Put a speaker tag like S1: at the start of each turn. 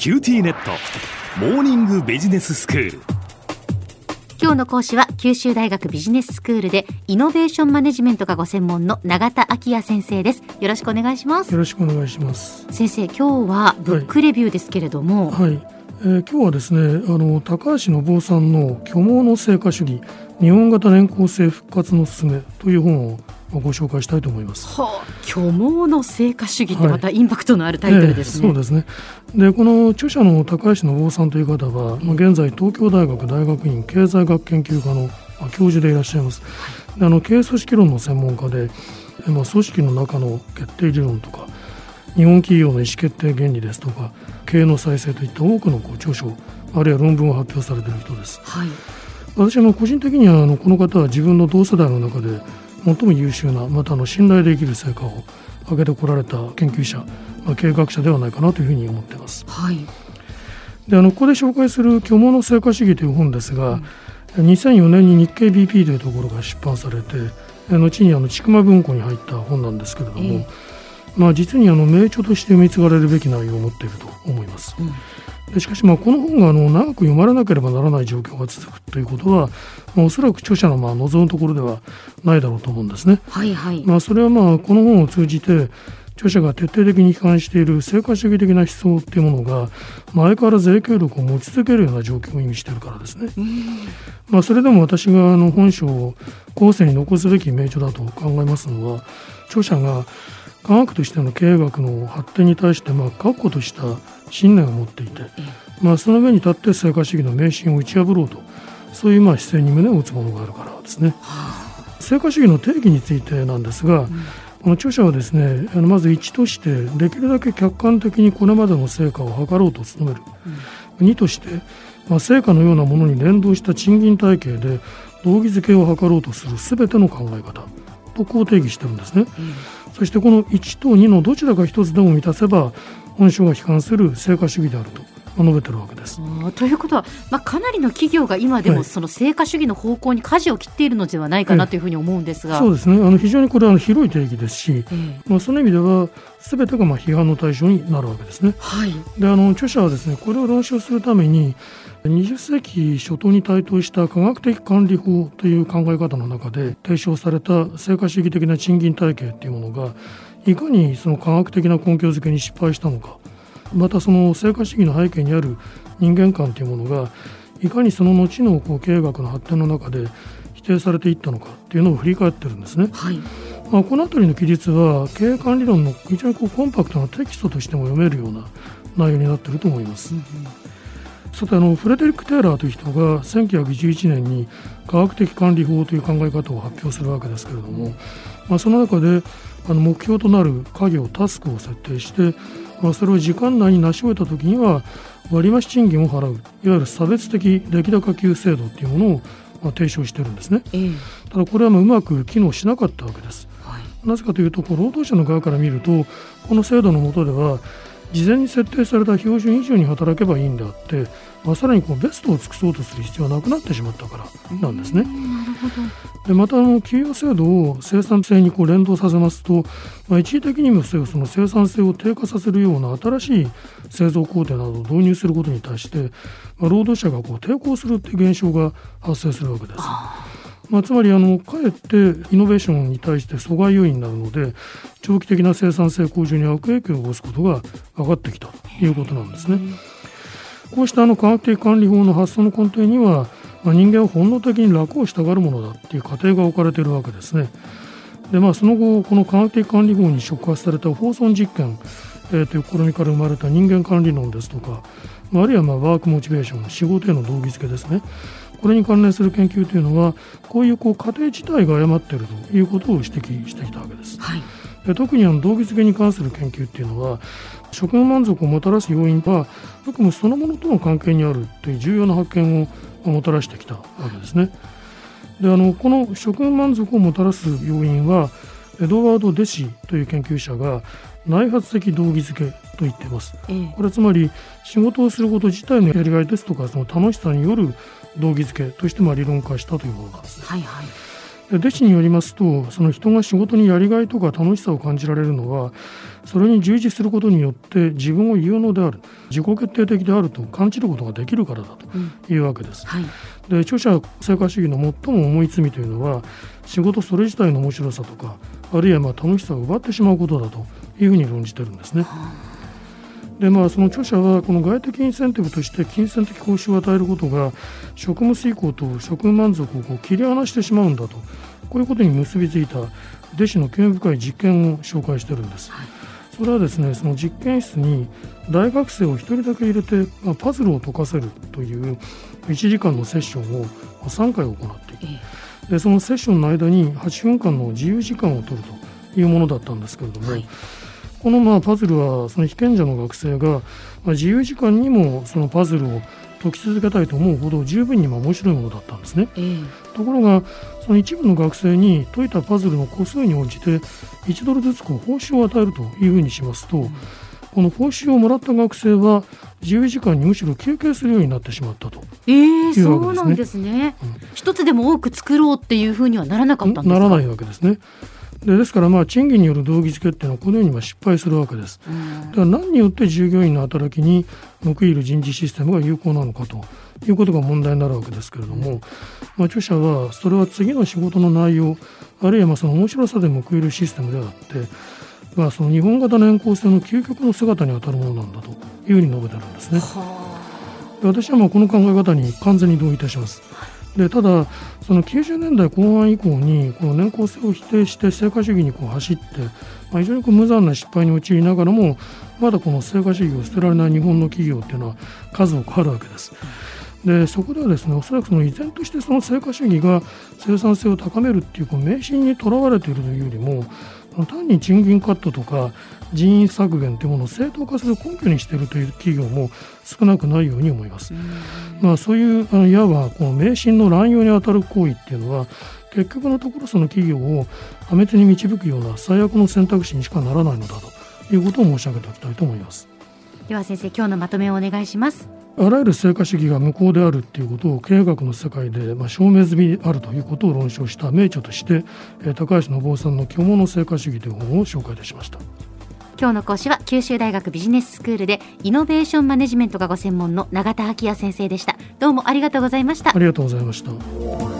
S1: QTnet モーニングビジネススクール。
S2: 今日の講師は九州大学ビジネススクールでイノベーションマネジメントがご専門の永田晃也先生です。よろしくお願いします。
S3: よろしくお願いします。
S2: 先生今日はブックレビューですけれども。
S3: はい、はいえー、今日はですねあの高橋伸夫さんの虚妄の成果主義日本型年功制復活のすすめという本をご紹介したいと思います。
S2: はあ、虚妄の成果主義ってまたインパクトのあるタイトルですね。
S3: はいえー、そうですね。で、この著者の高橋伸夫さんという方は、まあ、現在東京大学大学院経済学研究科の教授でいらっしゃいます。であの経営組織論の専門家で、まあ、組織の中の決定理論とか、日本企業の意思決定原理ですとか、経営の再生といった多くのこう著書、あるいは論文を発表されている人です。はい私は個人的にはあのこの方は自分の同世代の中で最も優秀なまたあの信頼できる成果を上げてこられた研究者、まあ、経営学者ではないかなというふうに思っています。はい、であのここで紹介する「虚妄の成果主義」という本ですが、うん、2004年に日経 BP というところが出版されて後にあの千曲文庫に入った本なんですけれども、えー、まあ、実にあの名著として読み継がれるべき内容を持っていると思います。うんしかしまあこの本があの長く読まれなければならない状況が続くということは、まあ、おそらく著者のまあ望むところではないだろうと思うんですね。はいはいまあ、それはまあこの本を通じて著者が徹底的に批判している成果主義的な思想というものが、まあ、相変わらず影響力を持ち続けるような状況を意味しているからですね。まあ、それでも私があの本書を後世に残すべき名著だと考えますのは著者が科学としての経営学の発展に対してまあ確固とした信念を持っていて、まあ、その上に立って成果主義の迷信を打ち破ろうとそういうまあ姿勢に胸を打つものがあるからですね。成果主義の定義についてなんですが、うん、この著者はですねあのまず1としてできるだけ客観的にこれまでの成果を図ろうと努める、うん、2として、まあ、成果のようなものに連動した賃金体系で道義づけを図ろうとする全ての考え方とこう定義してるんですね。うんそしてこの1と2のどちらか1つでも満たせば本書が批判する成果主義であると。述べてるわけです。
S2: ということは、まあ、かなりの企業が今でもその成果主義の方向に舵を切っているのではないかなというふうに思うんですが、
S3: そうですね。あの非常にこれは広い定義ですし、えー、まあ、その意味ではすべてがまあ批判の対象になるわけですね。はい、であの著者はですねこれを論証するために20世紀初頭に台頭した科学的管理法という考え方の中で提唱された成果主義的な賃金体系というものがいかにその科学的な根拠づけに失敗したのかまたその成果主義の背景にある人間観というものがいかにその後のこう経営学の発展の中で否定されていったのかっていうのを振り返ってるんですね。はいまあ、この辺りの記述は経営管理論の非常にこうコンパクトなテキストとしても読めるような内容になっていると思います。うんさてあのフレデリック・テイラーという人が1911年に科学的管理法という考え方を発表するわけですけれども、まあ、その中であの目標となる家業タスクを設定して、まあ、それを時間内に成し終えた時には割増賃金を払う。いわゆる差別的出来高給制度というものをまあ提唱してるんですね、えー、ただこれはまあうまく機能しなかったわけです、はい、なぜかというと労働者の側から見るとこの制度の下では事前に設定された標準以上に働けばいいんであって、まあ、さらにこうベストを尽くそうとする必要はなくなってしまったからなんですね。でまたあの給与制度を生産性にこう連動させますと、まあ、一時的にもその生産性を低下させるような新しい製造工程などを導入することに対して、まあ、労働者がこう抵抗するという現象が発生するわけです。まあ、つまりあのかえってイノベーションに対して阻害要因になるので長期的な生産性向上に悪影響を起こすことが分かってきたということなんですね。こうしたあの科学的管理法の発想の根底には、まあ、人間は本能的に楽をしたがるものだっていう過程が置かれているわけですね。でまあ、その後この科学的管理法に触発された放送実験、えー、という試みから生まれた人間管理論ですとか、まあ、あるいはまあワークモチベーション仕事への動機づけですねこれに関連する研究というのはこういうこう過程自体が誤っているということを指摘してきたわけです。はい、特にあの動機づけに関する研究っていうのは食の満足をもたらす要因は職務そのものとの関係にあるという重要な発見をもたらしてきたわけですね。であのこの食務満足をもたらす要因はエドワード・デシという研究者が内発的動機づけと言っています、ええ、これはつまり仕事をすること自体のやりがいですとかその楽しさによる動機づけとしても理論化したというものなんです、ね、はいはい弟子によりますとその人が仕事にやりがいとか楽しさを感じられるのはそれに従事することによって自分を有能である自己決定的であると感じることができるからだというわけです。うんはい、で著者成果主義の最も重い罪というのは仕事それ自体の面白さとかあるいはまあ楽しさを奪ってしまうことだというふうに論じてるんですね。でまあ、その著者はこの外的インセンティブとして金銭的報酬を与えることが職務遂行と職務満足をこう切り離してしまうんだとこういうことに結びついた弟子の興味深い実験を紹介してるんです。それはですねその実験室に大学生を1人だけ入れて、まあ、パズルを解かせるという1時間のセッションを3回行っていく。でそのセッションの間に8分間の自由時間を取るというものだったんですけれども、はい、このまあパズルはその被験者の学生が、まあ、自由時間にもそのパズルを解き続けたいと思うほど十分にま面白いものだったんですね、えー、ところがその一部の学生に解いたパズルの個数に応じて1ドルずつこう報酬を与えるというふうにしますと、うん、この報酬をもらった学生は自由時間にむしろ休憩するようになってしまったと。
S2: えー、そうなんですね、うん、一つでも多く作ろうっていうふうにはならなかったんです
S3: か？ならないわけですねでですからまあ賃金による動機付けっていうのはこのようにま失敗するわけです。だから何によって従業員の働きに報いる人事システムが有効なのかということが問題になるわけですけれども、まあ、著者はそれは次の仕事の内容あるいはまあその面白さで報いるシステムであって、まあ、その日本型年功制の究極の姿にあたるものなんだというふうに述べてるんですね。私はまあこの考え方に完全に同意いたします。でただ、その90年代後半以降にこの年功制を否定して成果主義にこう走って、まあ、非常にこう無残な失敗に陥りながらもまだこの成果主義を捨てられない日本の企業っていうのは数多くあるわけです。でそこではですねおそらくその依然としてその成果主義が生産性を高めるっていうこう迷信にとらわれているというよりも単に賃金カットとか人員削減というものを正当化する根拠にしているという企業も少なくないように思います。まあ、そういうあのいわばこの迷信の乱用にあたる行為っていうのは結局のところその企業を破滅に導くような最悪の選択肢にしかならないのだということを申し上げておきたいと思います。
S2: では先生今日のまとめをお願いします。
S3: あらゆる成果主義が無効であるということを経営学の世界で、まあ、証明済みであるということを論証した名著として、えー、高橋信夫さんの「虚無の成果主義」という本を紹介いたしました。
S2: 今日の講師は九州大学ビジネススクールでイノベーションマネジメントがご専門の永田昭也先生でした。どうもありがとうございました。
S3: ありがとうございました